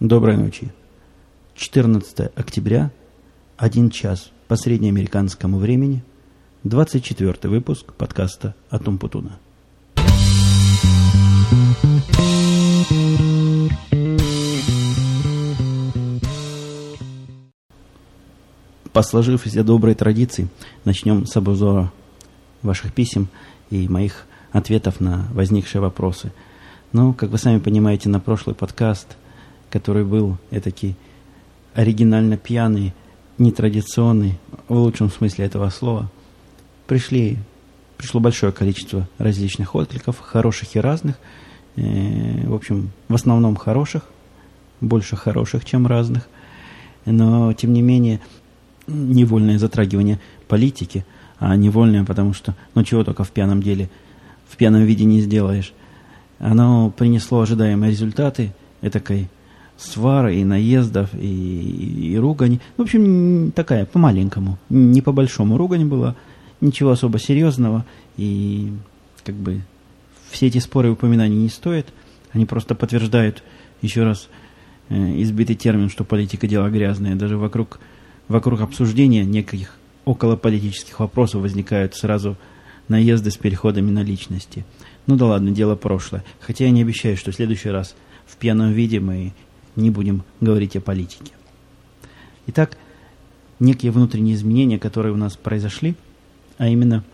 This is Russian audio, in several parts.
Доброй ночи. 14 октября, 1 час по среднеамериканскому времени, 24 выпуск подкаста «Атом Путуна». По сложившейся доброй традиции начнем с обзора ваших писем и моих ответов на возникшие вопросы. Ну, как вы сами понимаете, на прошлый подкаст, который был этакий оригинально пьяный, нетрадиционный, в лучшем смысле этого слова, пришли, пришло большое количество различных откликов, хороших и разных. Э, в общем, в основном хороших, больше хороших, чем разных. Но, тем не менее, невольное затрагивание политики, а невольное, потому что, ну, чего только в пьяном деле, в пьяном виде не сделаешь. Оно принесло ожидаемые результаты, этакой свары и наездов, и, и, и ругань. В общем, такая, по-маленькому, не по-большому ругань была, ничего особо серьезного, и как бы все эти споры и упоминания не стоят, они просто подтверждают еще раз э, избитый термин, что политика дело грязное, даже вокруг вокруг обсуждения неких околополитических вопросов возникают сразу наезды с переходами на личности. Ну да ладно, дело прошлое. Хотя я не обещаю, что в следующий раз в пьяном виде мы не будем говорить о политике. Итак, некие внутренние изменения, которые у нас произошли, а именно,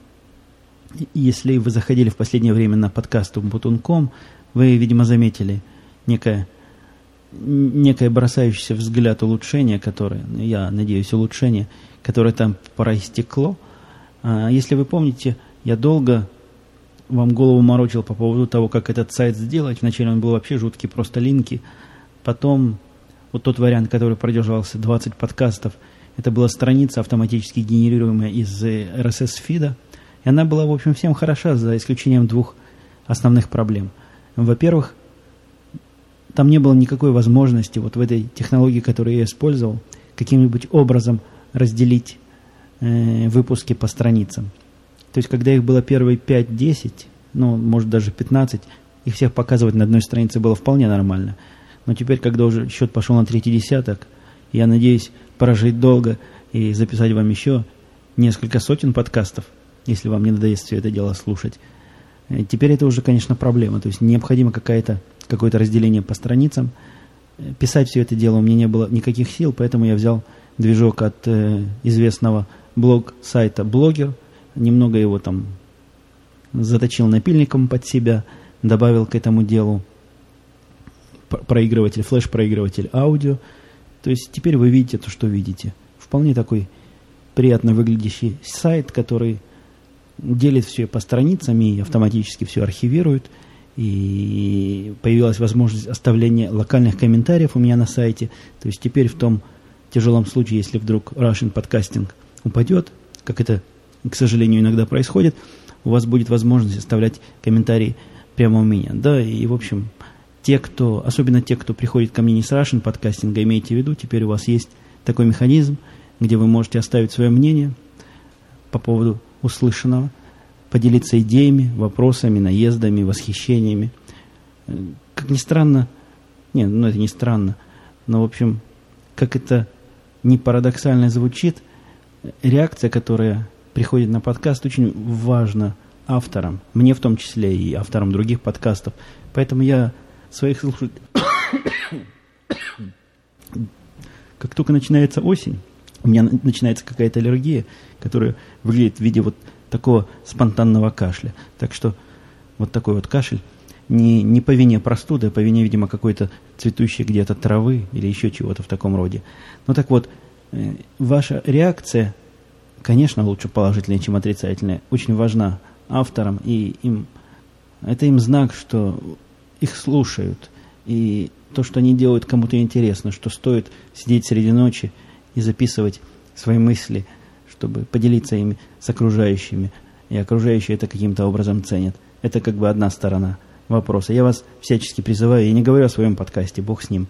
если вы заходили в последнее время на подкаст Умпутунком, вы, видимо, заметили некое некое бросающееся взгляд улучшение, которое, я надеюсь, улучшение, которое там проистекло. А, если вы помните, я долго вам голову морочил по поводу того, как этот сайт сделать. Вначале он был вообще жуткий, просто линки. Потом вот тот вариант, который продерживался 20 подкастов, это была страница, автоматически генерируемая из RSS-фида. И она была, в общем, всем хороша, за исключением двух основных проблем. Во-первых, там не было никакой возможности вот в этой технологии, которую я использовал, каким-нибудь образом разделить э, выпуски по страницам. То есть, когда их было первые 5-10, ну, может, даже 15, их всех показывать на одной странице было вполне нормально. Но теперь, когда уже счет пошел на третий десяток, я надеюсь прожить долго и записать вам еще несколько сотен подкастов, если вам не надоест все это дело слушать. Э, теперь это уже, конечно, проблема. То есть необходима какая-то какое-то разделение по страницам. Писать все это дело у меня не было никаких сил, поэтому я взял движок от э, известного блог-сайта Блогер, немного его там заточил напильником под себя, добавил к этому делу проигрыватель, флеш-проигрыватель аудио. То есть теперь вы видите то, что видите. Вполне такой приятно выглядящий сайт, который делит все по страницам и автоматически все архивирует – и появилась возможность оставления локальных комментариев у меня на сайте. То есть теперь в том тяжелом случае, если вдруг Russian Podcasting упадет, как это, к сожалению, иногда происходит, у вас будет возможность оставлять комментарии прямо у меня. Да, и, в общем, те, кто, особенно те, кто приходит ко мне не с Russian подкастинга, имейте в виду, теперь у вас есть такой механизм, где вы можете оставить свое мнение по поводу услышанного – поделиться идеями, вопросами, наездами, восхищениями. Как ни странно, нет, ну это не странно, но в общем, как это не парадоксально звучит, реакция, которая приходит на подкаст, очень важна авторам, мне в том числе и авторам других подкастов. Поэтому я своих слушателей... как только начинается осень, у меня начинается какая-то аллергия, которая выглядит в виде вот такого спонтанного кашля. Так что вот такой вот кашель не, не по вине простуды, а по вине, видимо, какой-то цветущей где-то травы или еще чего-то в таком роде. Ну так вот, э, ваша реакция, конечно, лучше положительная, чем отрицательная, очень важна авторам, и им это им знак, что их слушают, и то, что они делают, кому-то интересно, что стоит сидеть среди ночи и записывать свои мысли – чтобы поделиться ими с окружающими, и окружающие это каким-то образом ценят. Это как бы одна сторона вопроса. Я вас всячески призываю, я не говорю о своем подкасте, бог с ним.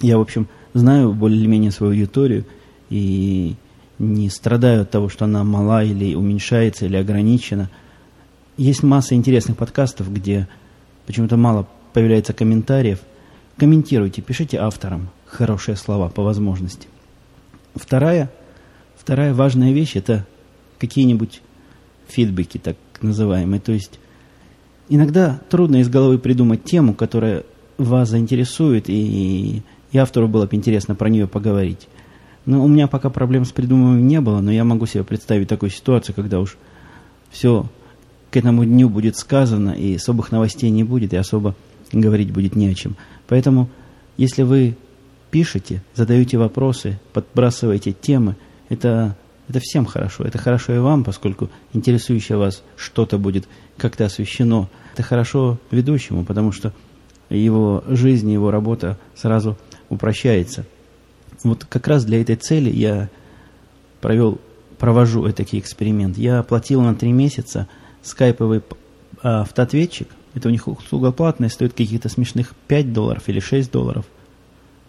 Я, в общем, знаю более-менее свою аудиторию и не страдаю от того, что она мала или уменьшается, или ограничена. Есть масса интересных подкастов, где почему-то мало появляется комментариев, комментируйте, пишите авторам хорошие слова по возможности. Вторая, вторая важная вещь – это какие-нибудь фидбэки, так называемые. То есть иногда трудно из головы придумать тему, которая вас заинтересует, и, и автору было бы интересно про нее поговорить. Но у меня пока проблем с придумыванием не было, но я могу себе представить такую ситуацию, когда уж все к этому дню будет сказано, и особых новостей не будет, и особо говорить будет не о чем. Поэтому, если вы пишете, задаете вопросы, подбрасываете темы, это, это всем хорошо. Это хорошо и вам, поскольку интересующее вас что-то будет как-то освещено. Это хорошо ведущему, потому что его жизнь, его работа сразу упрощается. Вот как раз для этой цели я провел, провожу этакий эксперимент. Я оплатил на три месяца скайповый а, автоответчик. Это у них услуга платная, стоит каких-то смешных 5 долларов или 6 долларов.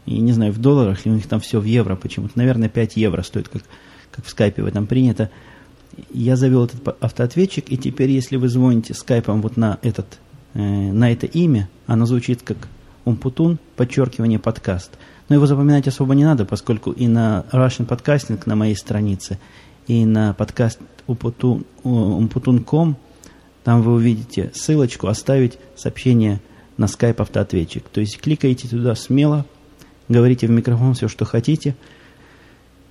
И не знаю, в долларах ли у них там все в евро почему-то. Наверное, 5 евро стоит, как, как в скайпе в этом принято. Я завел этот автоответчик, и теперь, если вы звоните скайпом вот на, этот, э, на это имя, оно звучит как Умпутун, подчеркивание, подкаст – но его запоминать особо не надо, поскольку и на Russian Podcasting на моей странице, и на подкаст umputun.com там вы увидите ссылочку «Оставить сообщение на Skype автоответчик». То есть кликаете туда смело, говорите в микрофон все, что хотите –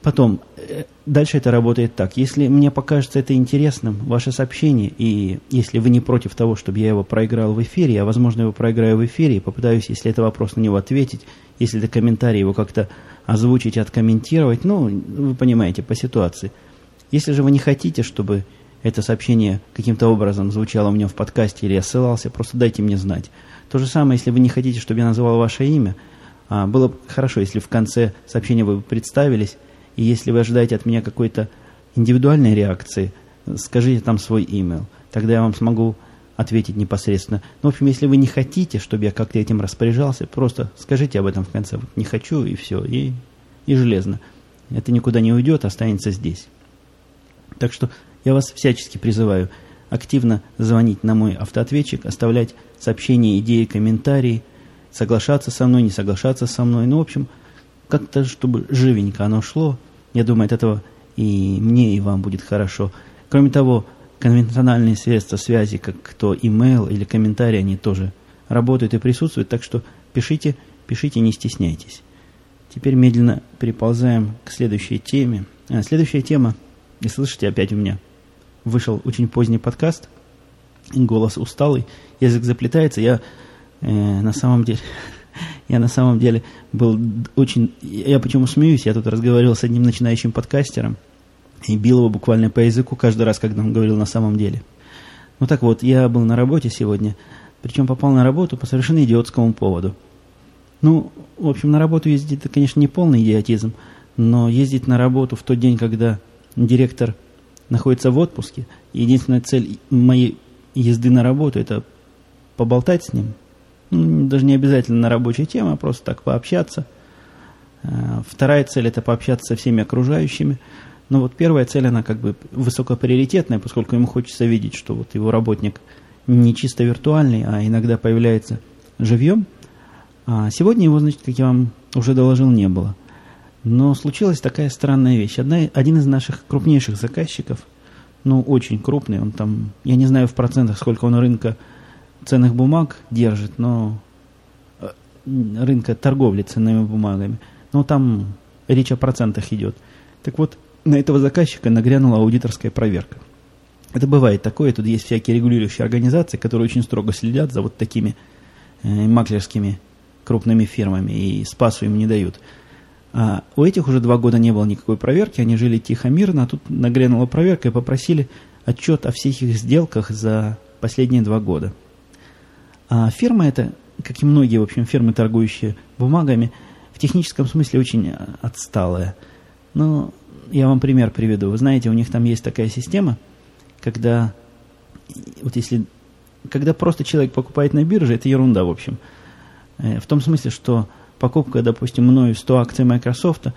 Потом, э, дальше это работает так. Если мне покажется это интересным, ваше сообщение, и если вы не против того, чтобы я его проиграл в эфире, я, возможно, его проиграю в эфире и попытаюсь, если это вопрос, на него ответить, если это комментарий, его как-то озвучить, откомментировать, ну, вы понимаете, по ситуации. Если же вы не хотите, чтобы это сообщение каким-то образом звучало у меня в подкасте или я ссылался, просто дайте мне знать. То же самое, если вы не хотите, чтобы я называл ваше имя, а, было бы хорошо, если в конце сообщения вы представились, и если вы ожидаете от меня какой-то индивидуальной реакции, скажите там свой имейл. Тогда я вам смогу ответить непосредственно. Ну, в общем, если вы не хотите, чтобы я как-то этим распоряжался, просто скажите об этом в конце. Не хочу, и все. И, и железно. Это никуда не уйдет, останется здесь. Так что я вас всячески призываю активно звонить на мой автоответчик, оставлять сообщения, идеи, комментарии, соглашаться со мной, не соглашаться со мной. Ну, в общем, как-то, чтобы живенько оно шло. Я думаю, от этого и мне, и вам будет хорошо. Кроме того, конвенциональные средства связи, как то имейл или комментарий, они тоже работают и присутствуют, так что пишите, пишите, не стесняйтесь. Теперь медленно переползаем к следующей теме. А, следующая тема, и слышите, опять у меня вышел очень поздний подкаст, голос усталый, язык заплетается, я э, на самом деле я на самом деле был очень... Я почему смеюсь, я тут разговаривал с одним начинающим подкастером и бил его буквально по языку каждый раз, когда он говорил на самом деле. Ну так вот, я был на работе сегодня, причем попал на работу по совершенно идиотскому поводу. Ну, в общем, на работу ездить, это, конечно, не полный идиотизм, но ездить на работу в тот день, когда директор находится в отпуске, единственная цель моей езды на работу – это поболтать с ним, ну, даже не обязательно на рабочие темы, а просто так пообщаться. Э, вторая цель – это пообщаться со всеми окружающими. Но вот первая цель, она как бы высокоприоритетная, поскольку ему хочется видеть, что вот его работник не чисто виртуальный, а иногда появляется живьем. А сегодня его, значит, как я вам уже доложил, не было. Но случилась такая странная вещь. Одна, один из наших крупнейших заказчиков, ну, очень крупный, он там, я не знаю в процентах, сколько он рынка ценных бумаг держит, но э, рынка торговли ценными бумагами. Но там речь о процентах идет. Так вот, на этого заказчика нагрянула аудиторская проверка. Это бывает такое, тут есть всякие регулирующие организации, которые очень строго следят за вот такими э, маклерскими крупными фирмами и спасу им не дают. А у этих уже два года не было никакой проверки, они жили тихо, мирно, а тут нагрянула проверка и попросили отчет о всех их сделках за последние два года. А фирма эта, как и многие, в общем, фирмы, торгующие бумагами, в техническом смысле очень отсталая. Ну, я вам пример приведу. Вы знаете, у них там есть такая система, когда, вот если, когда просто человек покупает на бирже, это ерунда, в общем. Э, в том смысле, что покупка, допустим, мною 100 акций Microsoft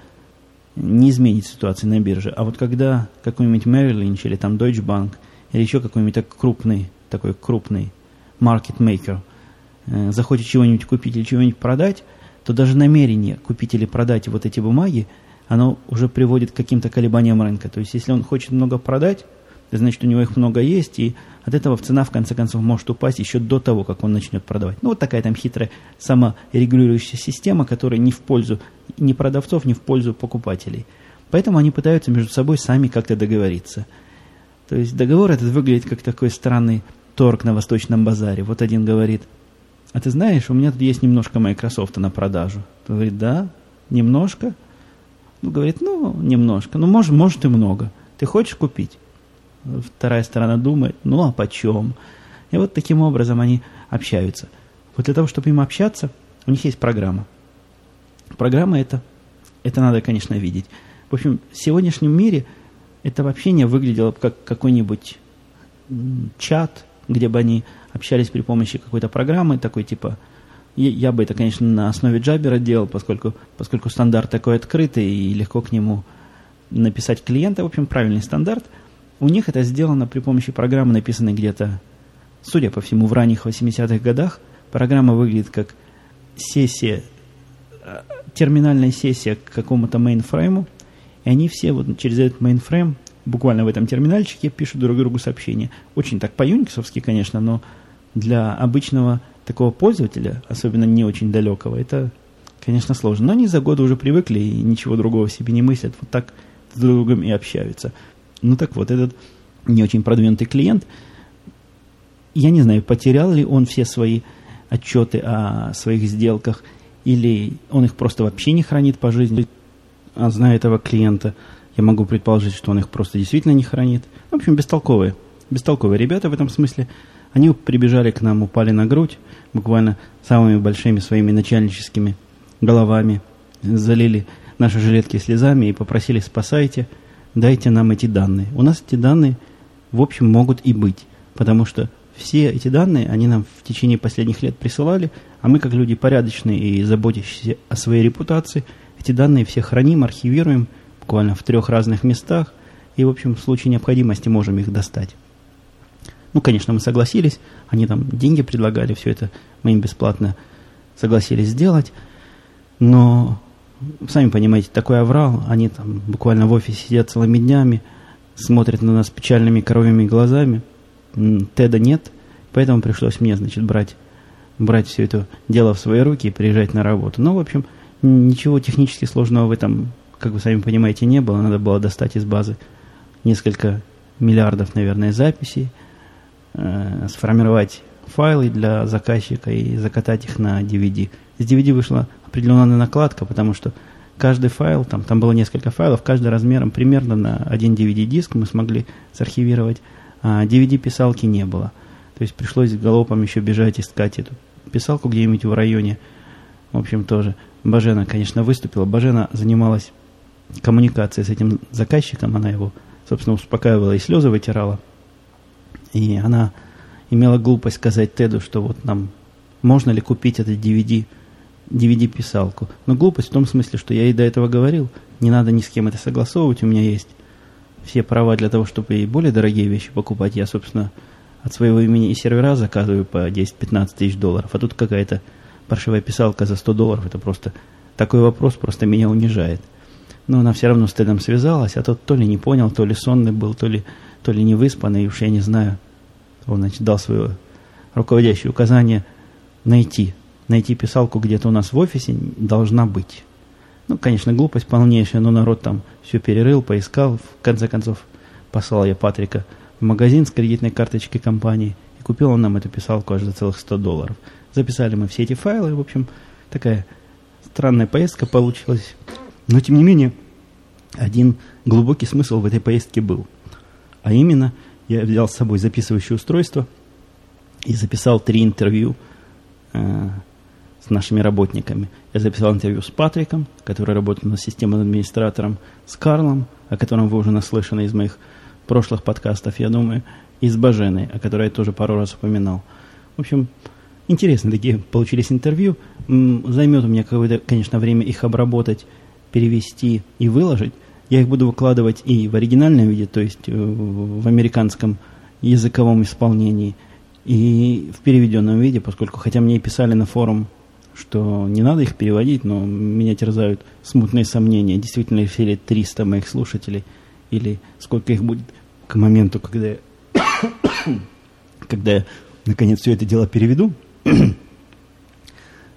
не изменит ситуации на бирже. А вот когда какой-нибудь Merrill Lynch или там Deutsche Bank или еще какой-нибудь крупный, такой крупный maker э, захочет чего-нибудь купить или чего-нибудь продать, то даже намерение купить или продать вот эти бумаги, оно уже приводит к каким-то колебаниям рынка. То есть, если он хочет много продать, значит, у него их много есть, и от этого цена, в конце концов, может упасть еще до того, как он начнет продавать. Ну, вот такая там хитрая саморегулирующая система, которая не в пользу ни продавцов, ни в пользу покупателей. Поэтому они пытаются между собой сами как-то договориться. То есть договор этот выглядит как такой странный торг на Восточном базаре. Вот один говорит, а ты знаешь, у меня тут есть немножко Microsoft на продажу. Тот говорит, да, немножко. Ну, говорит, ну, немножко. Ну, может, может и много. Ты хочешь купить? Вторая сторона думает, ну, а почем? И вот таким образом они общаются. Вот для того, чтобы им общаться, у них есть программа. Программа это, это надо, конечно, видеть. В общем, в сегодняшнем мире это общение выглядело как какой-нибудь чат, где бы они общались при помощи какой-то программы, такой типа, я бы это, конечно, на основе Джабера делал, поскольку, поскольку стандарт такой открытый и легко к нему написать клиента, в общем, правильный стандарт. У них это сделано при помощи программы, написанной где-то, судя по всему, в ранних 80-х годах. Программа выглядит как сессия, э, терминальная сессия к какому-то мейнфрейму, и они все вот через этот мейнфрейм буквально в этом терминальчике пишут друг другу сообщения. Очень так по-юниксовски, конечно, но для обычного такого пользователя, особенно не очень далекого, это, конечно, сложно. Но они за годы уже привыкли и ничего другого себе не мыслят. Вот так с друг другом и общаются. Ну так вот, этот не очень продвинутый клиент, я не знаю, потерял ли он все свои отчеты о своих сделках, или он их просто вообще не хранит по жизни, а зная этого клиента – я могу предположить, что он их просто действительно не хранит. В общем, бестолковые. Бестолковые ребята в этом смысле. Они прибежали к нам, упали на грудь, буквально самыми большими своими начальническими головами, залили наши жилетки слезами и попросили «спасайте, дайте нам эти данные». У нас эти данные, в общем, могут и быть, потому что все эти данные они нам в течение последних лет присылали, а мы, как люди порядочные и заботящиеся о своей репутации, эти данные все храним, архивируем – буквально в трех разных местах, и, в общем, в случае необходимости можем их достать. Ну, конечно, мы согласились, они там деньги предлагали, все это мы им бесплатно согласились сделать, но, сами понимаете, такой аврал, они там буквально в офисе сидят целыми днями, смотрят на нас печальными коровьими глазами, Теда нет, поэтому пришлось мне, значит, брать, брать все это дело в свои руки и приезжать на работу. Но, в общем, ничего технически сложного в этом как вы сами понимаете, не было. Надо было достать из базы несколько миллиардов, наверное, записей, э, сформировать файлы для заказчика и закатать их на DVD. С DVD вышла определенная накладка, потому что каждый файл, там, там было несколько файлов, каждый размером примерно на один DVD-диск мы смогли сархивировать, а DVD-писалки не было. То есть пришлось галопом еще бежать искать эту писалку где-нибудь в районе. В общем, тоже Бажена, конечно, выступила. Бажена занималась коммуникации с этим заказчиком, она его, собственно, успокаивала и слезы вытирала. И она имела глупость сказать Теду, что вот нам можно ли купить этот DVD, DVD-писалку. Но глупость в том смысле, что я ей до этого говорил, не надо ни с кем это согласовывать, у меня есть все права для того, чтобы и более дорогие вещи покупать. Я, собственно, от своего имени и сервера заказываю по 10-15 тысяч долларов, а тут какая-то паршивая писалка за 100 долларов, это просто такой вопрос просто меня унижает. Но она все равно с Тедом связалась, а тот то ли не понял, то ли сонный был, то ли, то ли не выспанный, уж я не знаю. Он, значит, дал свое руководящее указание найти. Найти писалку где-то у нас в офисе должна быть. Ну, конечно, глупость полнейшая, но народ там все перерыл, поискал. В конце концов, послал я Патрика в магазин с кредитной карточкой компании, и купил он нам эту писалку аж за целых 100 долларов. Записали мы все эти файлы, в общем, такая странная поездка получилась. Но, тем не менее, один глубокий смысл в этой поездке был. А именно, я взял с собой записывающее устройство и записал три интервью э, с нашими работниками. Я записал интервью с Патриком, который работает над системным администратором, с Карлом, о котором вы уже наслышаны из моих прошлых подкастов, я думаю, и с Баженой, о которой я тоже пару раз упоминал. В общем, интересные такие получились интервью. Займет у меня какое-то, конечно, время их обработать перевести и выложить, я их буду выкладывать и в оригинальном виде, то есть э, в американском языковом исполнении, и в переведенном виде, поскольку, хотя мне и писали на форум, что не надо их переводить, но меня терзают смутные сомнения, действительно ли все ли 300 моих слушателей, или сколько их будет к моменту, когда я, когда я наконец все это дело переведу.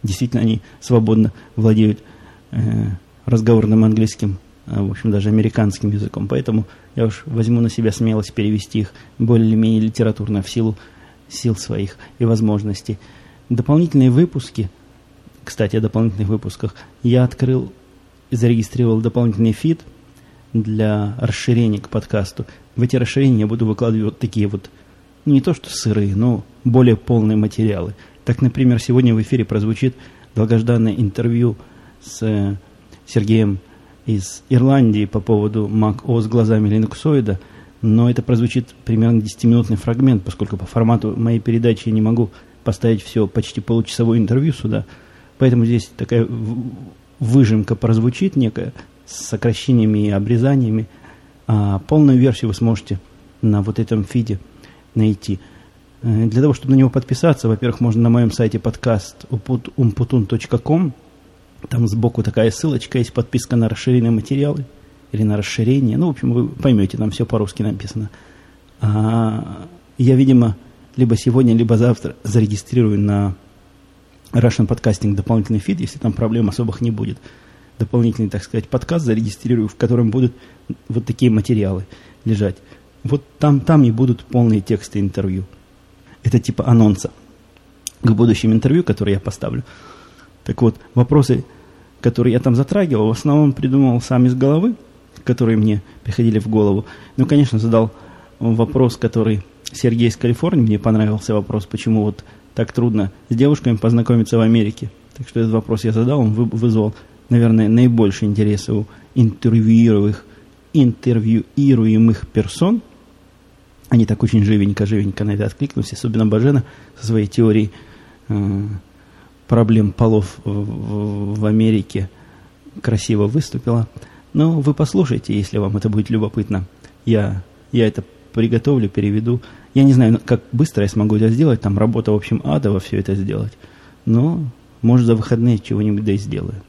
действительно, они свободно владеют э, разговорным английским, а, в общем, даже американским языком. Поэтому я уж возьму на себя смелость перевести их более-менее литературно в силу сил своих и возможностей. Дополнительные выпуски, кстати, о дополнительных выпусках, я открыл и зарегистрировал дополнительный фид для расширения к подкасту. В эти расширения я буду выкладывать вот такие вот, не то что сырые, но более полные материалы. Так, например, сегодня в эфире прозвучит долгожданное интервью с Сергеем из Ирландии по поводу Mac OS глазами линуксоида – но это прозвучит примерно 10-минутный фрагмент, поскольку по формату моей передачи я не могу поставить все почти получасовое интервью сюда. Поэтому здесь такая выжимка прозвучит некая с сокращениями и обрезаниями. А полную версию вы сможете на вот этом фиде найти. Э, для того, чтобы на него подписаться, во-первых, можно на моем сайте подкаст umputun.com. Там сбоку такая ссылочка, есть подписка на расширенные материалы – или на расширение. Ну, в общем, вы поймете, там все по-русски написано. А, я, видимо, либо сегодня, либо завтра зарегистрирую на Russian Podcasting дополнительный фид, если там проблем особых не будет. Дополнительный, так сказать, подкаст зарегистрирую, в котором будут вот такие материалы лежать. Вот там, там и будут полные тексты интервью. Это типа анонса к будущим интервью, которые я поставлю. Так вот, вопросы, которые я там затрагивал, в основном придумал сам из головы – которые мне приходили в голову. Ну, конечно, задал вопрос, который Сергей из Калифорнии, мне понравился вопрос, почему вот так трудно с девушками познакомиться в Америке. Так что этот вопрос я задал, он вызвал, наверное, наибольший интерес у интервьюируемых, интервьюируемых персон. Они так очень живенько-живенько на это откликнулись, особенно Бажена со своей теорией э, проблем полов в, в, в Америке красиво выступила. Но вы послушайте, если вам это будет любопытно. Я, я это приготовлю, переведу. Я не знаю, как быстро я смогу это сделать. Там работа, в общем, адово все это сделать. Но, может, за выходные чего-нибудь да и сделаю.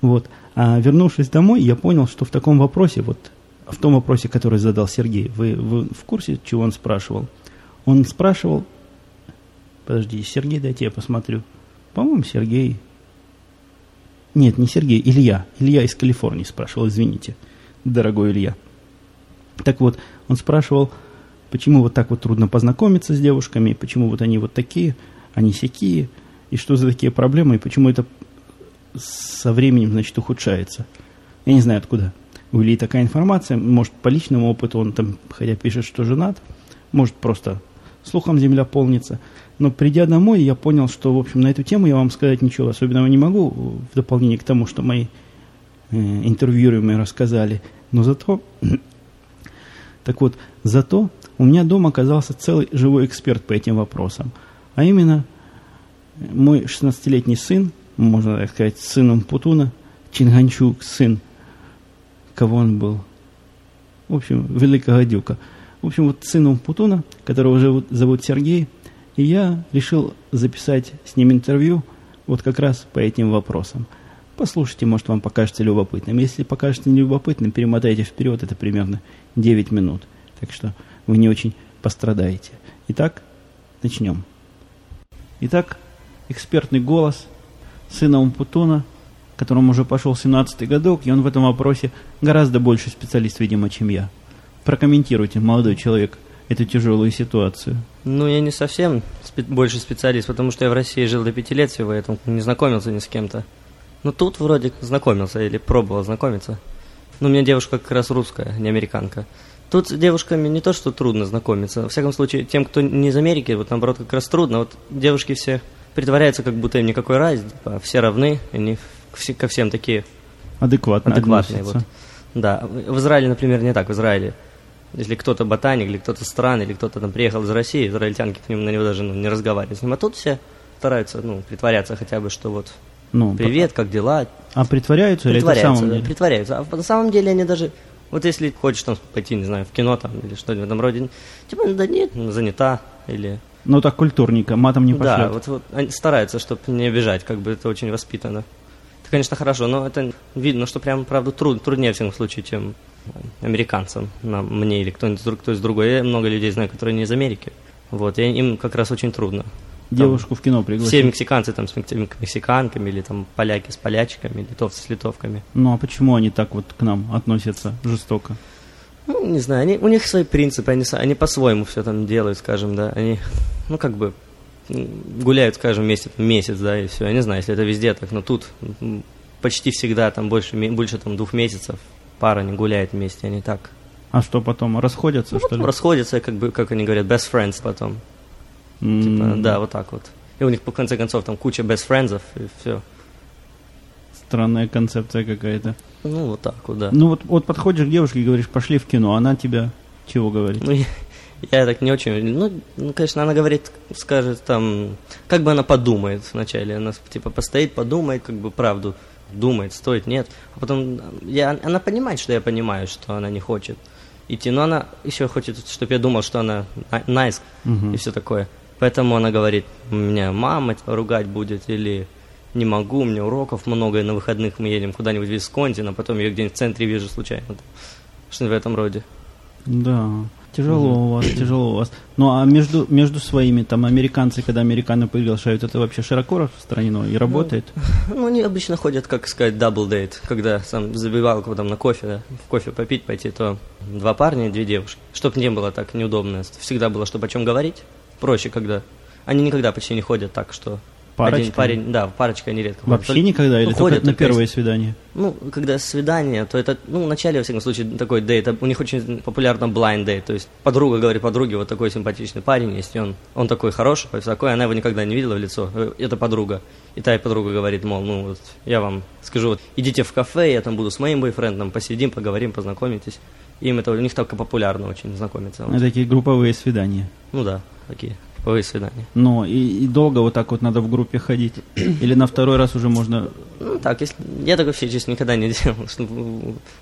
Вот. А вернувшись домой, я понял, что в таком вопросе, вот в том вопросе, который задал Сергей, вы, вы в курсе, чего он спрашивал? Он спрашивал... Подожди, Сергей, дайте я посмотрю. По-моему, Сергей нет, не Сергей, Илья. Илья из Калифорнии спрашивал, извините, дорогой Илья. Так вот, он спрашивал, почему вот так вот трудно познакомиться с девушками, почему вот они вот такие, они сякие, и что за такие проблемы, и почему это со временем, значит, ухудшается. Я не знаю, откуда у Ильи такая информация. Может, по личному опыту он там, хотя пишет, что женат, может, просто слухом земля полнится. Но придя домой, я понял, что, в общем, на эту тему я вам сказать ничего особенного не могу, в дополнение к тому, что мои э, интервьюируемые рассказали. Но зато, так вот, зато у меня дома оказался целый живой эксперт по этим вопросам. А именно, мой 16-летний сын, можно так сказать, сыном Путуна, Чинганчук, сын, кого он был? В общем, великого дюка. В общем, вот сыном Путуна, которого зовут, зовут Сергей, и я решил записать с ним интервью вот как раз по этим вопросам. Послушайте, может, вам покажется любопытным. Если покажется нелюбопытным, перемотайте вперед, это примерно 9 минут. Так что вы не очень пострадаете. Итак, начнем. Итак, экспертный голос сына Умпутуна, которому уже пошел 17-й годок, и он в этом вопросе гораздо больше специалист, видимо, чем я. Прокомментируйте, молодой человек, эту тяжелую ситуацию? Ну, я не совсем спе- больше специалист, потому что я в России жил до пяти лет всего, поэтому не знакомился ни с кем-то. Ну, тут вроде знакомился или пробовал знакомиться. Ну, у меня девушка как раз русская, не американка. Тут с девушками не то, что трудно знакомиться. Во всяком случае, тем, кто не из Америки, вот наоборот, как раз трудно. Вот девушки все притворяются, как будто им никакой разницы, типа, все равны, они ко всем такие адекватно адекватные. Вот. Да, в Израиле, например, не так. В Израиле если кто-то ботаник, или кто-то стран, или кто-то там приехал из России, израильтянки к нему на него даже ну, не разговаривают с ним. А тут все стараются ну, притворяться хотя бы, что вот ну, привет, как дела. А притворяются, притворяются или это самом деле? Притворяются. А на самом деле они даже, вот если хочешь там пойти, не знаю, в кино там или что-нибудь в этом роде, типа, да нет, занята, или Ну так культурненько, матом не пошлет. Да, вот, вот они стараются, чтобы не обижать, как бы это очень воспитано. Это, конечно, хорошо, но это видно, что прям, правда, труд, труднее в всяком случае, чем американцам, нам, мне или кто-нибудь кто из другой. Я много людей знаю, которые не из Америки. Вот, и им как раз очень трудно. Девушку в кино пригласить. Все мексиканцы там с мексиканками, или там поляки с полячками, литовцы с литовками. Ну а почему они так вот к нам относятся жестоко? Ну, не знаю, они, у них свои принципы, они, они по-своему все там делают, скажем, да. Они, ну, как бы, гуляют, скажем, там, месяц, да, и все. Я не знаю, если это везде так, но тут почти всегда там больше, больше там двух месяцев пара не гуляет вместе, они так. А что потом, расходятся, ну, что ли? Расходятся, как бы, как они говорят, best friends потом. Типа, да, вот так вот. И у них, по конце концов, там куча best friends, и все. Странная концепция какая-то. Ну, вот так вот, да. Ну, вот, вот подходишь к девушке и говоришь, пошли в кино, она тебя чего говорит? Ну, я, я так не очень... Ну, ну, конечно, она говорит, скажет там... Как бы она подумает вначале. Она, типа, постоит, подумает, как бы, правду думает, стоит, нет. А потом я, она понимает, что я понимаю, что она не хочет идти, но она еще хочет, чтобы я думал, что она nice угу. и все такое. Поэтому она говорит, меня мама ругать будет, или не могу, у меня уроков много, и на выходных мы едем куда-нибудь в Висконсин, а потом я где-нибудь в центре вижу случайно. Что-нибудь в этом роде. Да, тяжело угу. у вас, тяжело у вас. Ну а между, между своими, там, американцы, когда американы приглашают, это вообще широко распространено и работает? Ну, ну они обычно ходят, как сказать, double date, когда сам забивал там на кофе, да, в кофе попить пойти, то два парня и две девушки. Чтобы не было так неудобно, всегда было, чтобы о чем говорить проще, когда... Они никогда почти не ходят так, что Парочка? Один парень, да, парочка они редко Вообще ходят. никогда? Или ну, ходят, на первое есть, свидание? Ну, когда свидание, то это, ну, вначале, во всяком случае, такой дейт, у них очень популярно blind date, то есть подруга говорит подруге, вот такой симпатичный парень есть, и он, он такой хороший, такой, она его никогда не видела в лицо, э, это подруга. И та и подруга говорит, мол, ну, вот, я вам скажу, вот, идите в кафе, я там буду с моим бойфрендом, посидим, поговорим, познакомитесь. Им это, у них только популярно очень знакомиться. Вот. Такие групповые свидания. Ну да, такие групповые свидания. Ну, и, и долго вот так вот надо в группе ходить? Или на второй раз уже можно... Ну, так, если... Я так вообще, честно, никогда не делал что,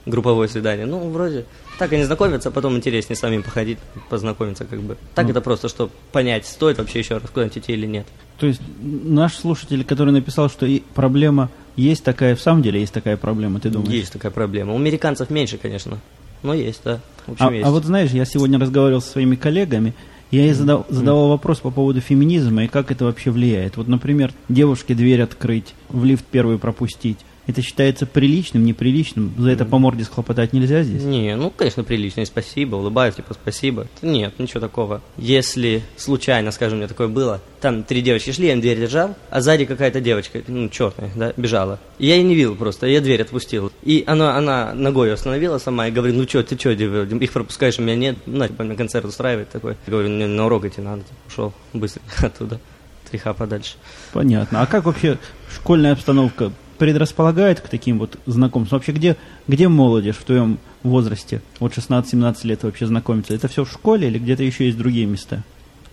групповое свидание. Ну, вроде, так они знакомятся, а потом интереснее самим походить, познакомиться как бы. Так ну. это просто, чтобы понять, стоит вообще еще раз куда-нибудь идти или нет. То есть наш слушатель, который написал, что и проблема есть такая, в самом деле есть такая проблема, ты думаешь? Есть такая проблема. У американцев меньше, конечно, но есть, да. В общем, а, есть. а вот знаешь, я сегодня разговаривал со своими коллегами, я ей задал, задавал вопрос по поводу феминизма и как это вообще влияет. Вот, например, девушке дверь открыть, в лифт первый пропустить. Это считается приличным, неприличным? За это по морде схлопотать нельзя здесь? Не, ну, конечно, прилично, и спасибо, улыбаюсь, типа, спасибо. Нет, ничего такого. Если случайно, скажем, мне такое было, там три девочки шли, я им дверь держал, а сзади какая-то девочка, ну, черная, да, бежала. И я ее не видел просто, я дверь отпустил. И она, она ногой остановила сама и говорит, ну, что, ты что, их пропускаешь, у меня нет, ну, типа, на концерт устраивает такой. Я говорю, мне на урок идти надо, типа, ушел быстро оттуда, три хапа дальше. Понятно. А как вообще школьная обстановка предрасполагает к таким вот знакомствам? Вообще, где, где молодежь в твоем возрасте, вот 16-17 лет вообще знакомиться? Это все в школе или где-то еще есть другие места?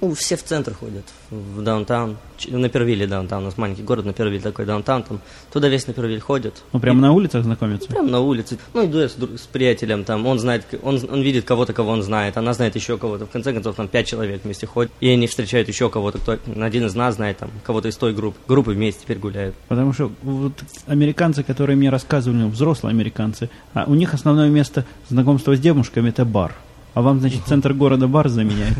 Ну, все в центр ходят, в даунтаун, на Первиле даунтаун, у нас маленький город, на Первиле такой даунтаун, там, туда весь на Первиле ходят. Ну, прямо и, на улицах знакомятся? Прямо на улице. Ну, иду я с, с приятелем, там, он знает, он, он видит кого-то, кого он знает, она знает еще кого-то. В конце концов, там, пять человек вместе ходят, и они встречают еще кого-то, кто один из нас знает, там, кого-то из той группы. Группы вместе теперь гуляют. Потому что вот американцы, которые мне рассказывали, ну, взрослые американцы, а у них основное место знакомства с девушками – это бар. А вам, значит, центр города бар заменяет?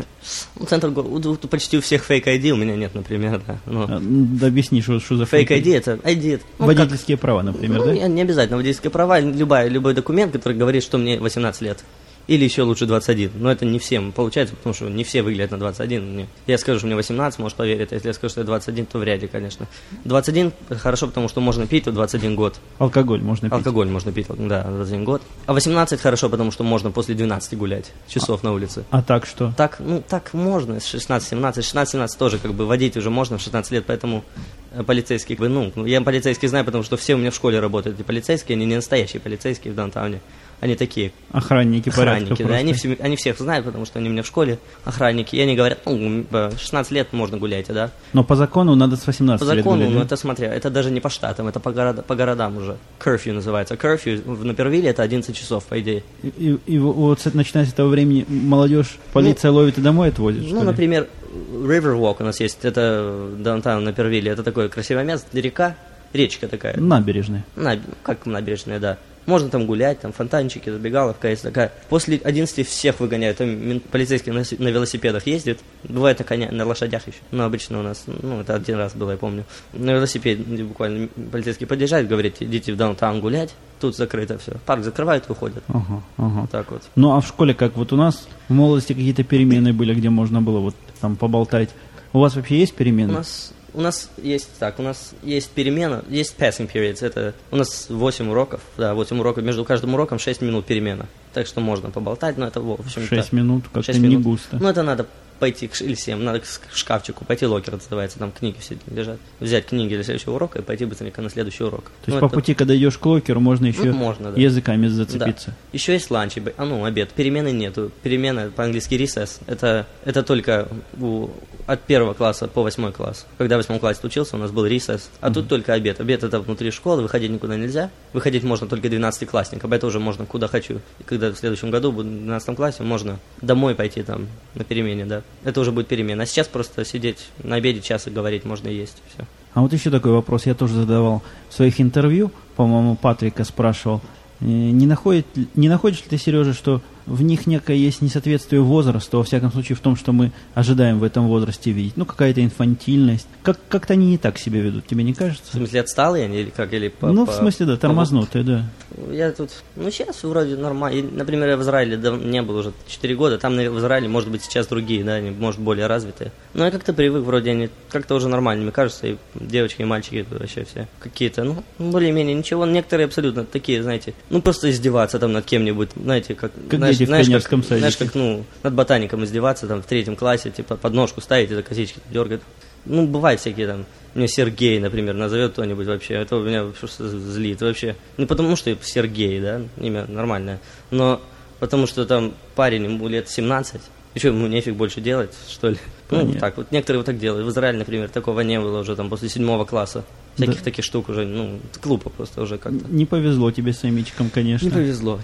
Ну, центр города, почти у всех фейк ID, у меня нет, например, да. Но... А, да объясни, что, что за фейк ID? это ID. Ну, водительские как... права, например, ну, да? Не, не обязательно водительские права, любая, любой документ, который говорит, что мне 18 лет. Или еще лучше 21. Но это не всем получается, потому что не все выглядят на 21. Я скажу, что мне 18, может поверить. А если я скажу, что я 21, то вряд ли, конечно. 21 хорошо, потому что можно пить в 21 год. Алкоголь можно пить. Алкоголь можно пить, да, в 21 год. А 18 хорошо, потому что можно после 12 гулять часов а, на улице. А так что? Так, ну, так можно, с 16-17. 16-17 тоже как бы водить уже можно в 16 лет, поэтому э, полицейские, ну, я полицейских знаю, потому что все у меня в школе работают, и полицейские, они не настоящие полицейские в даунтауне они такие... Охранники, охранники, да, они, все, они всех знают, потому что они у меня в школе охранники, и они говорят, ну, 16 лет можно гулять, да. Но по закону надо с 18 по лет закону, гулять, ну, это смотря, это даже не по штатам, это по, города, по городам уже. Curfew называется. Curfew в Напервилле это 11 часов, по идее. И, и, и вот начиная с этого времени молодежь, полиция ну, ловит и домой отвозит, Ну, например, Riverwalk у нас есть, это даунтаун на Первиле, это такое красивое место, река, речка такая. Набережная. На, как набережная, да. Можно там гулять, там фонтанчики, забегаловка есть такая. После 11 всех выгоняют, там полицейские на, велосипедах ездят, бывает на коня, на лошадях еще. Но обычно у нас, ну, это один раз было, я помню. На велосипеде буквально полицейский подъезжает, говорит, идите в даунтаун гулять, тут закрыто все. Парк закрывают, выходят. Ага, ага. Вот так вот. Ну а в школе как? Вот у нас в молодости какие-то перемены были, где можно было вот там поболтать. У вас вообще есть перемены? У нас у нас есть так, у нас есть перемена, есть passing periods, это у нас 8 уроков, да, 8 уроков, между каждым уроком 6 минут перемена. Так что можно поболтать, но это, в общем 6 минут, как-то 6 не густо. Ну, это надо пойти, к, или 7, надо к шкафчику, пойти locker называется, там книги все лежат. Взять книги для следующего урока и пойти быстренько на следующий урок. То есть Ну, по это- пути, когда идешь к локеру, можно еще Ну, можно, да. языками зацепиться. Да. Еще есть ланч, а ну, обед. Перемены нету. Перемена по-английски recess. Это, это только у- от первого класса по восьмой класс. Когда в восьмом классе учился, у нас был recess. А тут только обед. Обед это внутри школы, выходить никуда нельзя. Выходить можно только 12-классникам. Это уже можно куда хочу. И когда в следующем году буду в 12 классе, можно домой пойти там на перемене, да. Это уже будет перемена. А сейчас просто сидеть на обеде час и говорить можно и есть. Все. А вот еще такой вопрос, я тоже задавал в своих интервью, по-моему, Патрика спрашивал, э, не, находит, не находишь ли ты, Сережа, что в них некое есть несоответствие возрасту, во всяком случае в том, что мы ожидаем в этом возрасте видеть, ну какая-то инфантильность, как, как-то они не так себя ведут, тебе не В кажется? смысле, отсталые они или как? Или по, ну, по- в смысле, да, тормознутые, да. Я тут, ну, сейчас вроде нормально. Например, я в Израиле дав- не был уже 4 года. Там в Израиле, может быть, сейчас другие, да, они, может, более развитые. Но я как-то привык, вроде они как-то уже нормальными кажутся. И девочки, и мальчики вообще все какие-то, ну, более-менее ничего. Некоторые абсолютно такие, знаете, ну, просто издеваться там над кем-нибудь, знаете, как... Как знаешь, дети в знаешь, пионерском как, Знаешь, садике. как, ну, над ботаником издеваться, там, в третьем классе, типа, подножку ставить и за косички дергать. Ну, бывают всякие там. Меня Сергей, например, назовет кто-нибудь вообще. Это меня просто злит вообще. Не потому, что я Сергей, да, имя нормальное, но потому что там парень, ему лет 17, и что, ему нефиг больше делать, что ли? Ну, Понятно. так вот, некоторые вот так делают. В Израиле, например, такого не было уже там после седьмого класса. Всяких Да. таких штук уже, ну, глупо просто уже как-то. Не повезло тебе с амичком, конечно. Не повезло.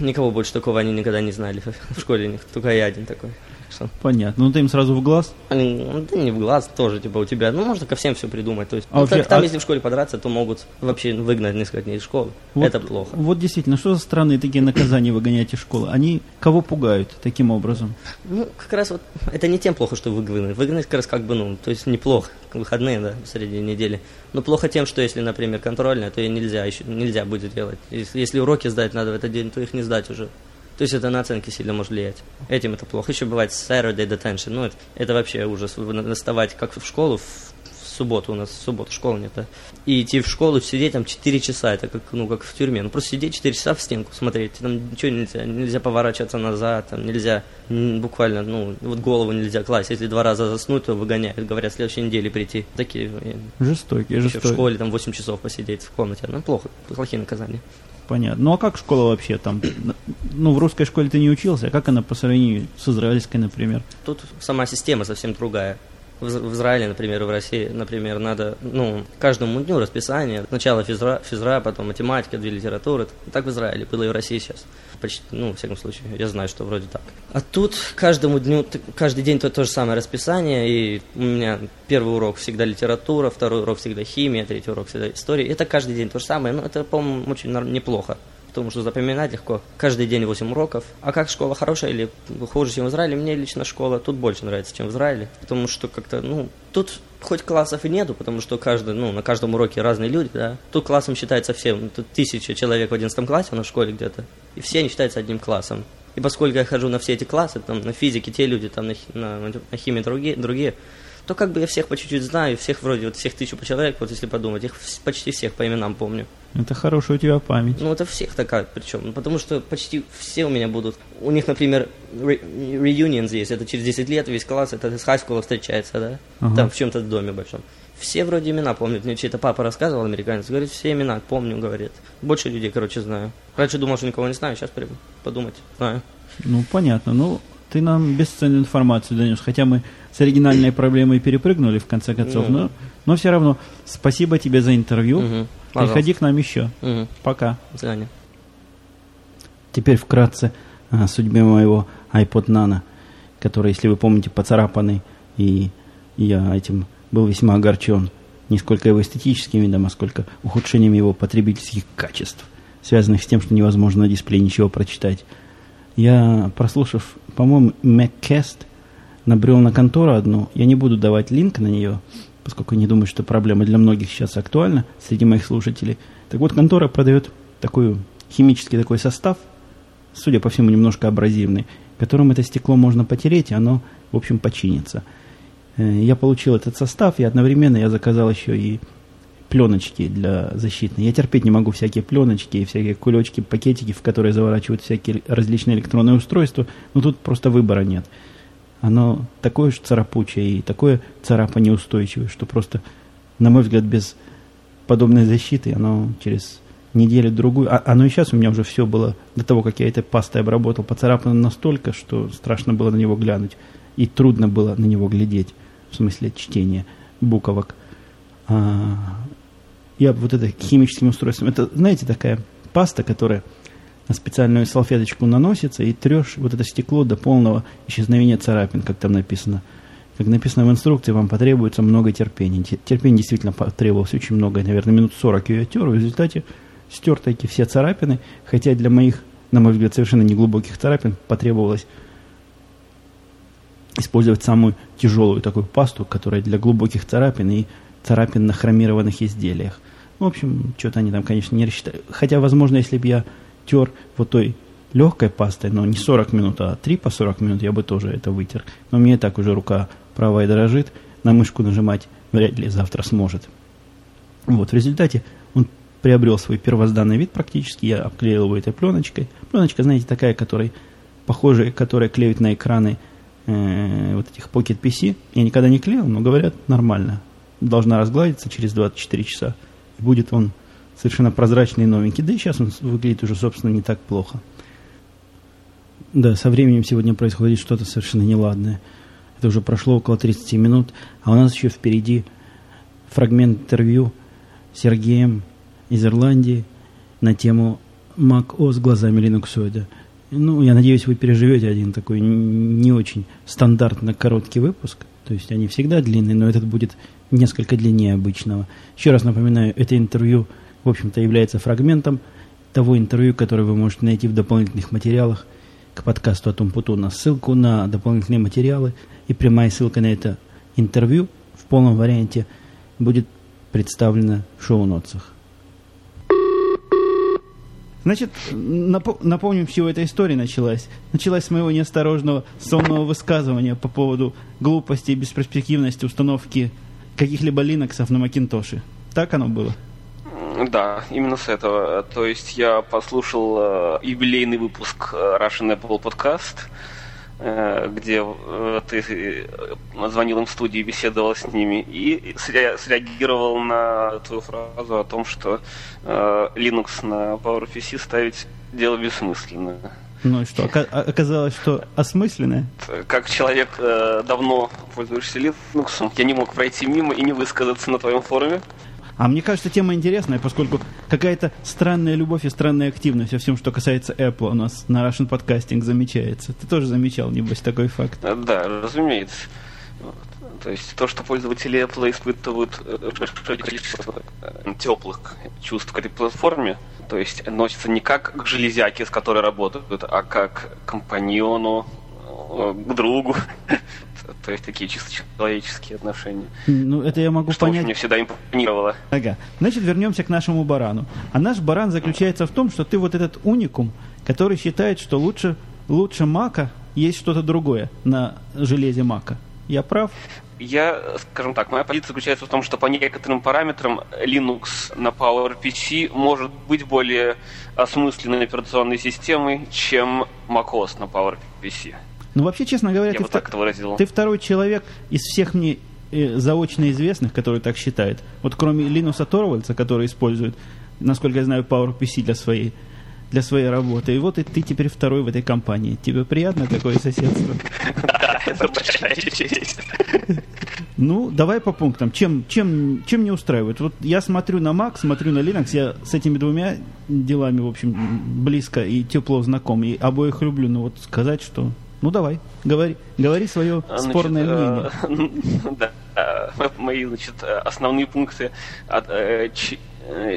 Никого больше такого они никогда не знали в школе, только я один такой. Что, Понятно. Ну ты им сразу в глаз? они, ну, да не в глаз тоже, типа, у тебя, ну, можно ко всем все придумать. То есть, А ну, вообще, так, там, а- если в школе подраться, то могут вообще выгнать несколько дней из школы. Вот- Это плохо. Вот действительно, что за странные такие наказания выгонять из школы? Они кого пугают таким образом? Ну, как раз вот, это не тем плохо, что выгнать. Выгнать как раз как бы, ну, то есть неплохо, выходные, да, в среди недели. Но плохо тем, что если, например, контрольная, то ее нельзя еще, нельзя будет делать. Если, если уроки сдать надо в этот день, то их не сдать уже. То есть это на оценки сильно может влиять. Этим это плохо. Еще бывает Saturday detention. Ну, это, это вообще ужас. Вставать как в школу в, в субботу. У нас в субботу школы нет. да. И идти в школу, сидеть там 4 часа. Это как, ну, как в тюрьме. Ну, просто сидеть 4 часа в стенку смотреть. Там ничего нельзя. Нельзя поворачиваться назад. Там нельзя буквально, ну, вот голову нельзя класть. Если два раза заснуть, то выгоняют. Говорят, в следующей неделе прийти. Такие, э, Жестокие, еще в жестокие. школе там 8 часов посидеть в комнате. Ну, плохо. Плохие наказания. Понятно. Ну а как школа вообще там? Ну, в русской школе ты не учился, а как она по сравнению с израильской, например? Тут сама система совсем другая. В Из- в Израиле, например, и в России, например, надо, ну, каждому дню расписание. Сначала физра, физра, потом математика, две литературы. Так в Израиле было и в России сейчас. Почти, ну, во всяком случае, я знаю, что вроде так. А тут каждому дню, каждый день то, то же самое расписание, и у меня первый урок всегда литература, второй урок всегда химия, третий урок всегда история. Это каждый день то же самое, но это, по-моему, очень неплохо потому что запоминать легко. Каждый день 8 уроков. А как школа хорошая или хуже, чем в Израиле? Мне лично школа тут больше нравится, чем в Израиле. Потому что как-то, ну, тут хоть классов и нету, потому что каждый, ну, на каждом уроке разные люди, да. Тут классом считается всем. Тут тысяча человек в 11 классе на школе где-то. И все они считаются одним классом. И поскольку я хожу на все эти классы, там, на физике те люди, там, на, на, на химии другие, другие, то как бы я всех по чуть-чуть знаю, всех вроде, вот всех тысячу человек, вот если подумать, их почти всех по именам помню. Это хорошая у тебя память. Ну, это всех такая, причем, ну, потому что почти все у меня будут. У них, например, reunions есть, это через 10 лет весь класс, это с хайскула встречается, да, Ага. там в чем-то доме большом. Все вроде имена помнят, мне чей-то папа рассказывал, американец, говорит, все имена помню, говорит. Больше людей, короче, знаю. Раньше думал, что никого не знаю, сейчас прям подумать, знаю. Ну, понятно. Ну, ты нам бесценную информацию донес. Хотя мы с оригинальной проблемой перепрыгнули, в конце концов. Но, но все равно спасибо тебе за интервью. Мгм. Приходи к нам еще. Мгм. Пока. До свидания. Теперь вкратце о судьбе моего iPod Nano, который, если вы помните, поцарапанный И я этим был весьма огорчен. Не сколько его эстетическим видом, а сколько ухудшением его потребительских качеств, связанных с тем, что невозможно на дисплее ничего прочитать. Я, прослушав, по-моему, MacCast, набрел на контору одну. Я не буду давать линк на нее, поскольку не думаю, что проблема для многих сейчас актуальна среди моих слушателей. Так вот, контора продает такой химический такой состав, судя по всему, немножко абразивный, которым это стекло можно потереть, и оно, в общем, починится. Э, я получил этот состав, и одновременно я заказал еще и пленочки для защитной. Я терпеть не могу всякие пленочки, всякие кулечки, пакетики, в которые заворачивают всякие различные электронные устройства, но тут просто выбора нет. Оно такое же царапучее и такое царапанеустойчивое, что просто, на мой взгляд, без подобной защиты оно через неделю-другую, а оно и сейчас у меня уже все было, до того, как я этой пастой обработал, поцарапано настолько, что страшно было на него глянуть, и трудно было на него глядеть, в смысле чтения буквок. А, я вот это химическим устройством, это, знаете, такая паста, которая на специальную салфеточку наносится, и трешь вот это стекло до полного исчезновения царапин, как там написано. Как написано в инструкции, вам потребуется много терпения. Терпения действительно потребовалось очень много, наверное, минут 40 ее тер, в результате стерты эти все царапины, хотя для моих, на мой взгляд, совершенно неглубоких царапин потребовалось использовать самую тяжелую такую пасту, которая для глубоких царапин и царапин на хромированных изделиях. В общем, что-то они там, конечно, не рассчитали. Хотя, возможно, если бы я тер вот той легкой пастой, но не 40 минут, а 3 по 40 минут, я бы тоже это вытер. Но мне так уже рука правая дрожит, на мышку нажимать вряд ли завтра сможет. Вот, в результате он приобрел свой первозданный вид практически, я обклеил его этой пленочкой. Пленочка, знаете, такая, которая, похожая, которая клеит на экраны э, вот этих Pocket PC. Я никогда не клеил, но говорят, нормально. Должна разгладиться через 24 часа. И будет он совершенно прозрачный и новенький. Да и сейчас он выглядит уже, собственно, не так плохо. Да, со временем сегодня происходит что-то совершенно неладное. Это уже прошло около 30 минут, а у нас еще впереди фрагмент интервью с Сергеем из Ирландии на тему Mac OS глазами линуксоида. Ну, я надеюсь, вы переживете один такой не очень стандартно короткий выпуск. То есть они всегда длинные, но этот будет несколько длиннее обычного. Еще раз напоминаю, это интервью, в общем-то, является фрагментом того интервью, которое вы можете найти в дополнительных материалах к подкасту от Умпутуна. Ссылку на дополнительные материалы и прямая ссылка на это интервью в полном варианте будет представлена в шоу-нотсах. Значит, нап- напомним, с чего эта история началась. Началась с моего неосторожного сонного высказывания по поводу глупости и бесперспективности установки каких-либо линоксов на Макинтоше. Так оно было? Да, именно с этого. То есть я послушал э, юбилейный выпуск э, Russian Apple Podcast, э, где ты звонил им в студию, беседовал с ними и среагировал на твою фразу о том, что Linux на PowerPC ставить дело бессмысленное. Ну и что, оказалось, что осмысленное? Как человек, давно пользующийся Linux, я не мог пройти мимо и не высказаться на твоем форуме. А мне кажется, тема интересная, поскольку какая-то странная любовь и странная активность во всем, что касается Apple, у нас на Russian Podcasting замечается. Ты тоже замечал, небось, такой факт? Да, разумеется. То есть то, что пользователи Apple испытывают э, большое количество э, теплых чувств к этой платформе, то есть относятся не как к железяке, с которой работают, а как к компаньону, э, к другу. То есть такие чисто человеческие отношения. Ну, это я могу что понять. мне всегда импонировало. Ага. Значит, вернемся к нашему барану. А наш баран заключается в том, что ты вот этот уникум, который считает, что лучше, лучше мака есть что-то другое на железе мака. Я прав? Я, скажем так, моя позиция заключается в том, что по некоторым параметрам Linux на PowerPC может быть более осмысленной операционной системой, чем macOS на PowerPC. Ну, вообще, честно говоря, ты, выразил. ты второй человек из всех мне э, заочно известных, который так считает. Вот кроме Линуса Торвальца, который использует, насколько я знаю, PowerPC для своей для своей работы. И вот и ты теперь второй в этой компании. Тебе приятно такое соседство? Да, это большая честь. Ну, давай по пунктам. Чем, чем, чем не устраивает? Вот я смотрю на Mac, смотрю на Linux, я с этими двумя делами, в общем, близко и тепло знаком, и обоих люблю, но вот сказать, что Ну давай, говори, говори свое значит, спорное мнение. Да, мои значит, основные пункты Э,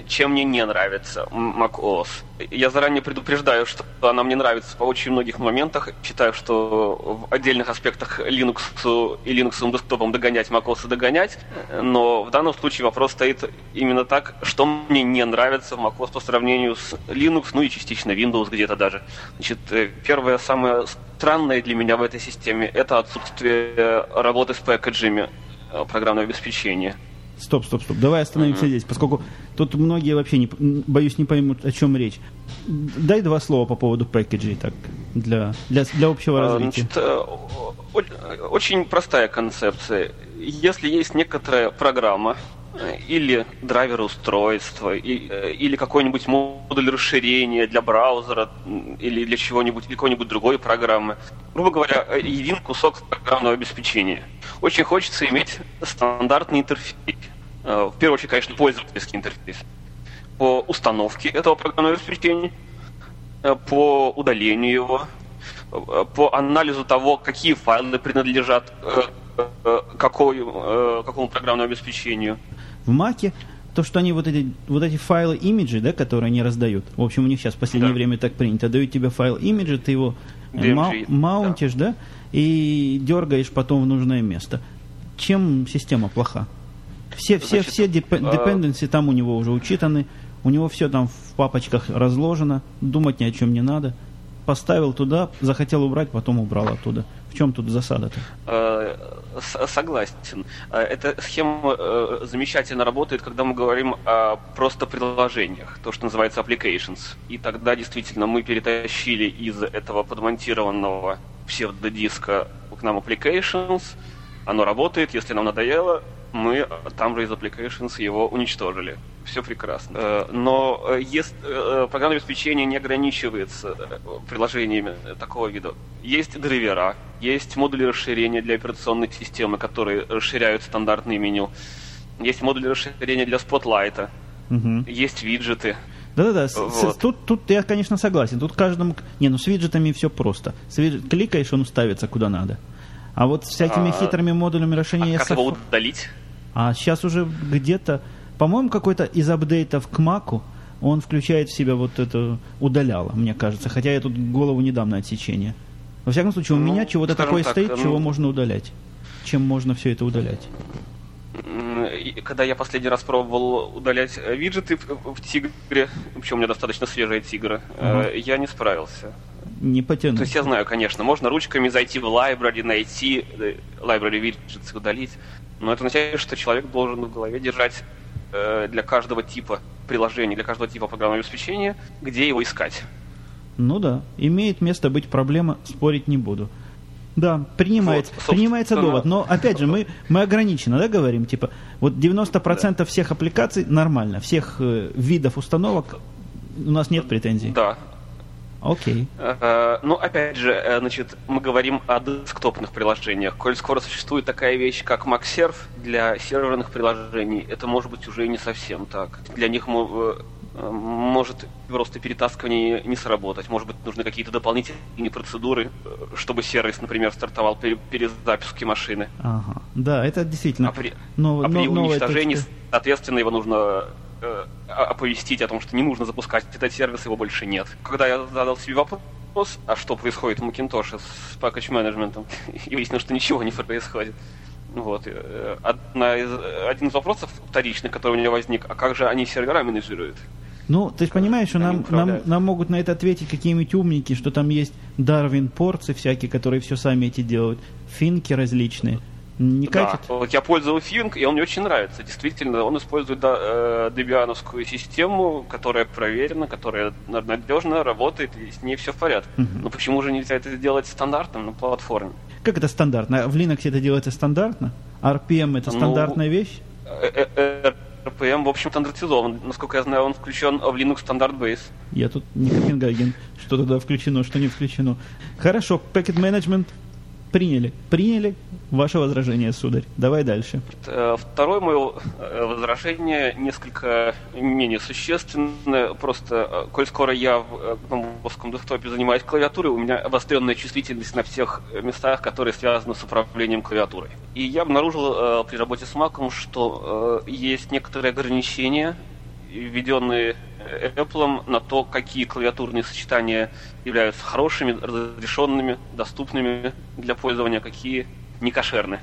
чем мне не нравится macOS. Я заранее предупреждаю, что она мне нравится по очень многих моментах. Считаю, что в отдельных аспектах Linux и Linux десктопом догонять macOS и догонять. Но в данном случае вопрос стоит именно так, что мне не нравится в macOS по сравнению с Linux, ну и частично Windows где-то даже. Значит, э, первое, самое странное для меня в этой системе, это отсутствие работы с пэкэджами э, программного обеспечения. Стоп, стоп, стоп. Давай остановимся uh-huh. здесь, поскольку тут многие вообще, не, боюсь, не поймут, о чем речь. Дай два слова по поводу пэкэджей, так, для, для, для общего а, развития. Значит, э, очень простая концепция. Если есть некоторая программа, или драйвер устройства, э, или какой-нибудь модуль расширения для браузера, или для чего-нибудь, или какой-нибудь другой программы. Грубо говоря, един кусок программного обеспечения. Очень хочется иметь стандартный интерфейс Э, в первую очередь, конечно, пользовательский интерфейс, по установке этого программного обеспечения, э, по удалению его, э, по анализу того, какие файлы принадлежат какой, какому программному обеспечению. В Маке то, что они вот эти, вот эти файлы имиджи, да, которые они раздают, в общем, у них сейчас в последнее да. время так принято, дают тебе файл имиджи, ты его DMG, маунтишь, да. да, и дергаешь потом в нужное место. Чем система плоха? Все, все, Значит, все dependency там у него уже учитаны, у него все там в папочках разложено, думать ни о чем не надо. Поставил туда, захотел убрать, потом убрал оттуда. В чем тут засада-то? Э, согласен. Э, эта схема э, замечательно работает, когда мы говорим о просто приложениях, то, что называется applications. И тогда действительно мы перетащили из этого подмонтированного псевдодиска к нам applications. Оно работает, если нам надоело, мы там же из applications его уничтожили. Все прекрасно. Э, но э, есть, э, программное обеспечение не ограничивается приложениями такого вида. Есть драйвера, есть модули расширения для операционной системы, которые расширяют стандартные меню. Есть модули расширения для спотлайта. Угу. Есть виджеты. Да-да-да, вот. тут, тут я, конечно, согласен. Тут каждому... Не, ну с виджетами все просто. С виджет... Кликаешь, он ставится куда надо. А вот с всякими а, хитрыми модулями расширения... А как его удалить? А сейчас уже где-то, по-моему, какой-то из апдейтов к Маку он включает в себя вот это удаляло, мне кажется. Хотя я тут голову не дам на отсечение. Во всяком случае, у ну, меня чего-то такое так, стоит, ну, чего можно удалять. Чем можно все это удалять? Когда я последний раз пробовал удалять э, виджеты в, в Тигре, причем у меня достаточно свежая Тигра, uh-huh. я не справился. Не потянул. То есть я знаю, конечно, можно ручками зайти в library, найти э, library виджеты, удалить. Но это означает, что человек должен в голове держать э, для каждого типа приложения, для каждого типа программного обеспечения, где его искать. Ну да, имеет место быть проблема, спорить не буду. Да, принимается, вот, принимается довод. Но опять же, мы, мы ограниченно, да, говорим, типа, вот 90% да. всех аппликаций нормально, всех э, видов установок у нас нет претензий. Да, Окей. Okay. Э, ну, опять же, э, значит, мы говорим о десктопных приложениях. Коль скоро существует такая вещь, как MacServe для серверных приложений, это может быть уже не совсем так. Для них э, может просто перетаскивание не сработать. Может быть, нужны какие-то дополнительные процедуры, чтобы сервис, например, стартовал при перезапуске машины. Ага. Да, это действительно. А при, но, а при но, уничтожении, точка... соответственно, его нужно э, оповестить о том, что не нужно запускать этот сервис, его больше нет. Когда я задал себе вопрос, а что происходит в Macintosh с package менеджментом, и выяснилось, что ничего не происходит. Вот. Э, одна из, один из вопросов вторичных, который у меня возник, а как же они сервера менеджируют? Ну, ты же понимаешь, что нам, нам, нам могут на это ответить какие-нибудь умники, что там есть Дарвин порции всякие, которые все сами эти делают, финки различные. Не да, вот я пользовался Fing, и он мне очень нравится. Действительно, он использует да, э, дебиановскую систему, которая проверена, которая надежно работает, и с ней все в порядке. Угу. Но почему же нельзя это сделать стандартным на платформе? Как это стандартно? В Linux это делается стандартно? RPM это ну, стандартная ну, вещь? Э, э, RPM, в общем, стандартизован. Насколько я знаю, он включен в Linux стандарт Base. Я тут не Копенгаген. Что туда включено, что не включено. Хорошо, Packet Management Приняли. Приняли ваше возражение, сударь. Давай дальше. Э, второе мое э, возражение несколько менее существенное. Просто, э, коль скоро я в гномовском десктопе занимаюсь клавиатурой, у меня обостренная чувствительность на всех местах, которые связаны с управлением клавиатурой. И я обнаружил при работе с Mac, что есть некоторые ограничения, введенные Apple на то, какие клавиатурные сочетания являются хорошими, разрешенными, доступными для пользования, какие не кошерны.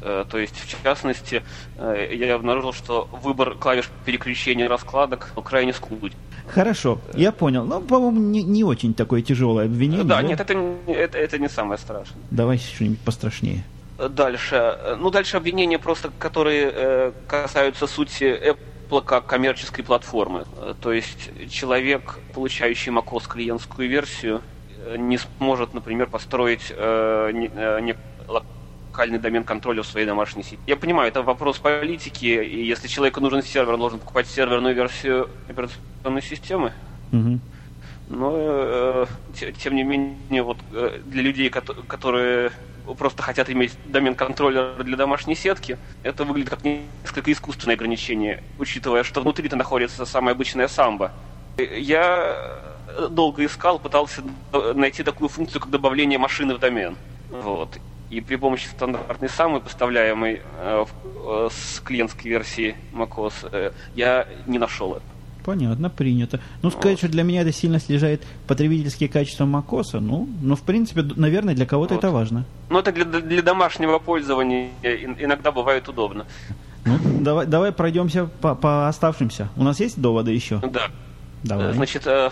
Э, то есть, в частности, э, я обнаружил, что выбор клавиш переключения раскладок крайне скуден. Хорошо, я понял. Но, по-моему, не, не очень такое тяжелое обвинение. Да, да? нет, это, это, это не самое страшное. Давай что-нибудь пострашнее. Дальше. Ну, дальше обвинения просто, которые э, касаются сути Apple как коммерческой платформы. То есть человек, получающий macOS клиентскую версию, не сможет, например, построить э, не, э, не, локальный домен контроля в своей домашней сети. Я понимаю, это вопрос политики, и если человеку нужен сервер, он должен покупать серверную версию операционной системы. Угу. Но, э, тем не менее, вот э, для людей, которые просто хотят иметь домен контроллера для домашней сетки, это выглядит как несколько искусственное ограничение, учитывая, что внутри-то находится самая обычная самбо. Я долго искал, пытался найти такую функцию, как добавление машины в домен. Вот. И при помощи стандартной самой, поставляемой э, э, с клиентской версии macOS, э, я не нашел это. Понятно, принято. Ну, сказать, что для меня это сильно снижает потребительские качества macOS, ну, ну, в принципе, наверное, для кого-то вот. это важно. Ну, это для, для домашнего пользования иногда бывает удобно. Ну, давай, давай пройдемся по, по оставшимся. У нас есть доводы еще? Да. Давай. Значит, э,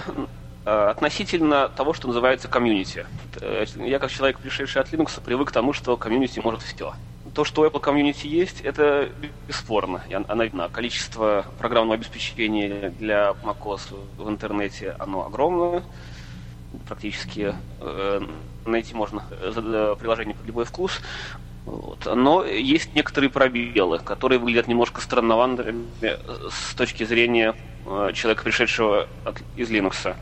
э, относительно того, что называется комьюнити. Э, я, как человек, пришедший от Linux, привык к тому, что комьюнити может все то, что у Apple Community есть, это бесспорно. Она видна. Количество программного обеспечения для macOS в интернете, оно огромное. Практически э, найти можно э, приложение под любой вкус. Вот. Но есть некоторые пробелы, которые выглядят немножко странноватыми с точки зрения э, человека, пришедшего от, из Linux.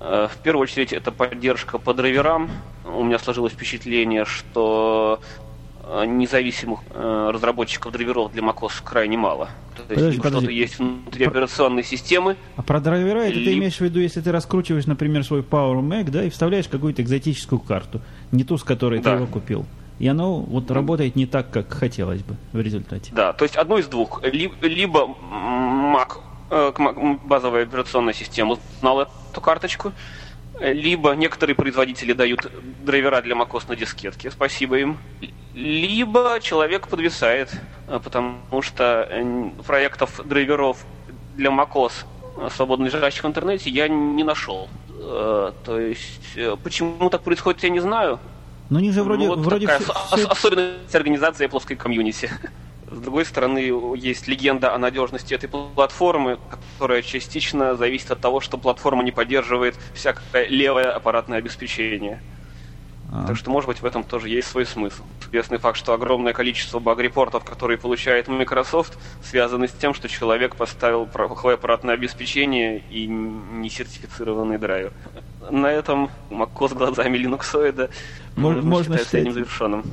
Э, в первую очередь это поддержка по драйверам. У меня сложилось впечатление, что Э, независимых э, разработчиков драйверов для macOS крайне мало. То есть подожди, что-то есть внутри про... операционной системы. А про драйвера это Либ... ты имеешь в виду, если ты раскручиваешь, например, свой Power Mac, да, и вставляешь какую-то экзотическую карту, не ту, с которой да. ты его купил. И оно вот работает не так, как хотелось бы в результате. Да, то есть одно из двух. Либо Mac, э, базовая операционная система знала эту карточку, либо некоторые производители дают драйвера для macOS на дискетке, спасибо им, либо человек подвисает, э, потому что э, проектов драйверов для macOS э, свободно лежащих в интернете я не нашел. То есть, почему так происходит, я не знаю. Но они же вроде... Вот вроде такая все... особенность организации плоской комьюнити. С другой стороны, есть легенда о надежности этой платформы, которая частично зависит от того, что платформа не поддерживает всякое левое аппаратное обеспечение. А. Так что, может быть, в этом тоже есть свой смысл. Известный факт, что огромное количество баг-репортов, которые получает Microsoft, связаны с тем, что человек поставил плохое аппаратное обеспечение и не сертифицированный драйвер. На этом macOS глазами линуксоида можно, можно считать завершенным.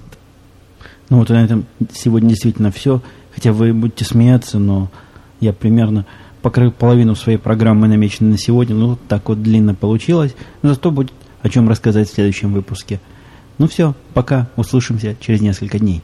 Ну вот на этом сегодня действительно все. Хотя вы будете смеяться, но я примерно покрыл половину своей программы, намеченной на сегодня. Ну, так вот длинно получилось. Но зато будет о чем рассказать в следующем выпуске. Ну все, пока. Услышимся через несколько дней.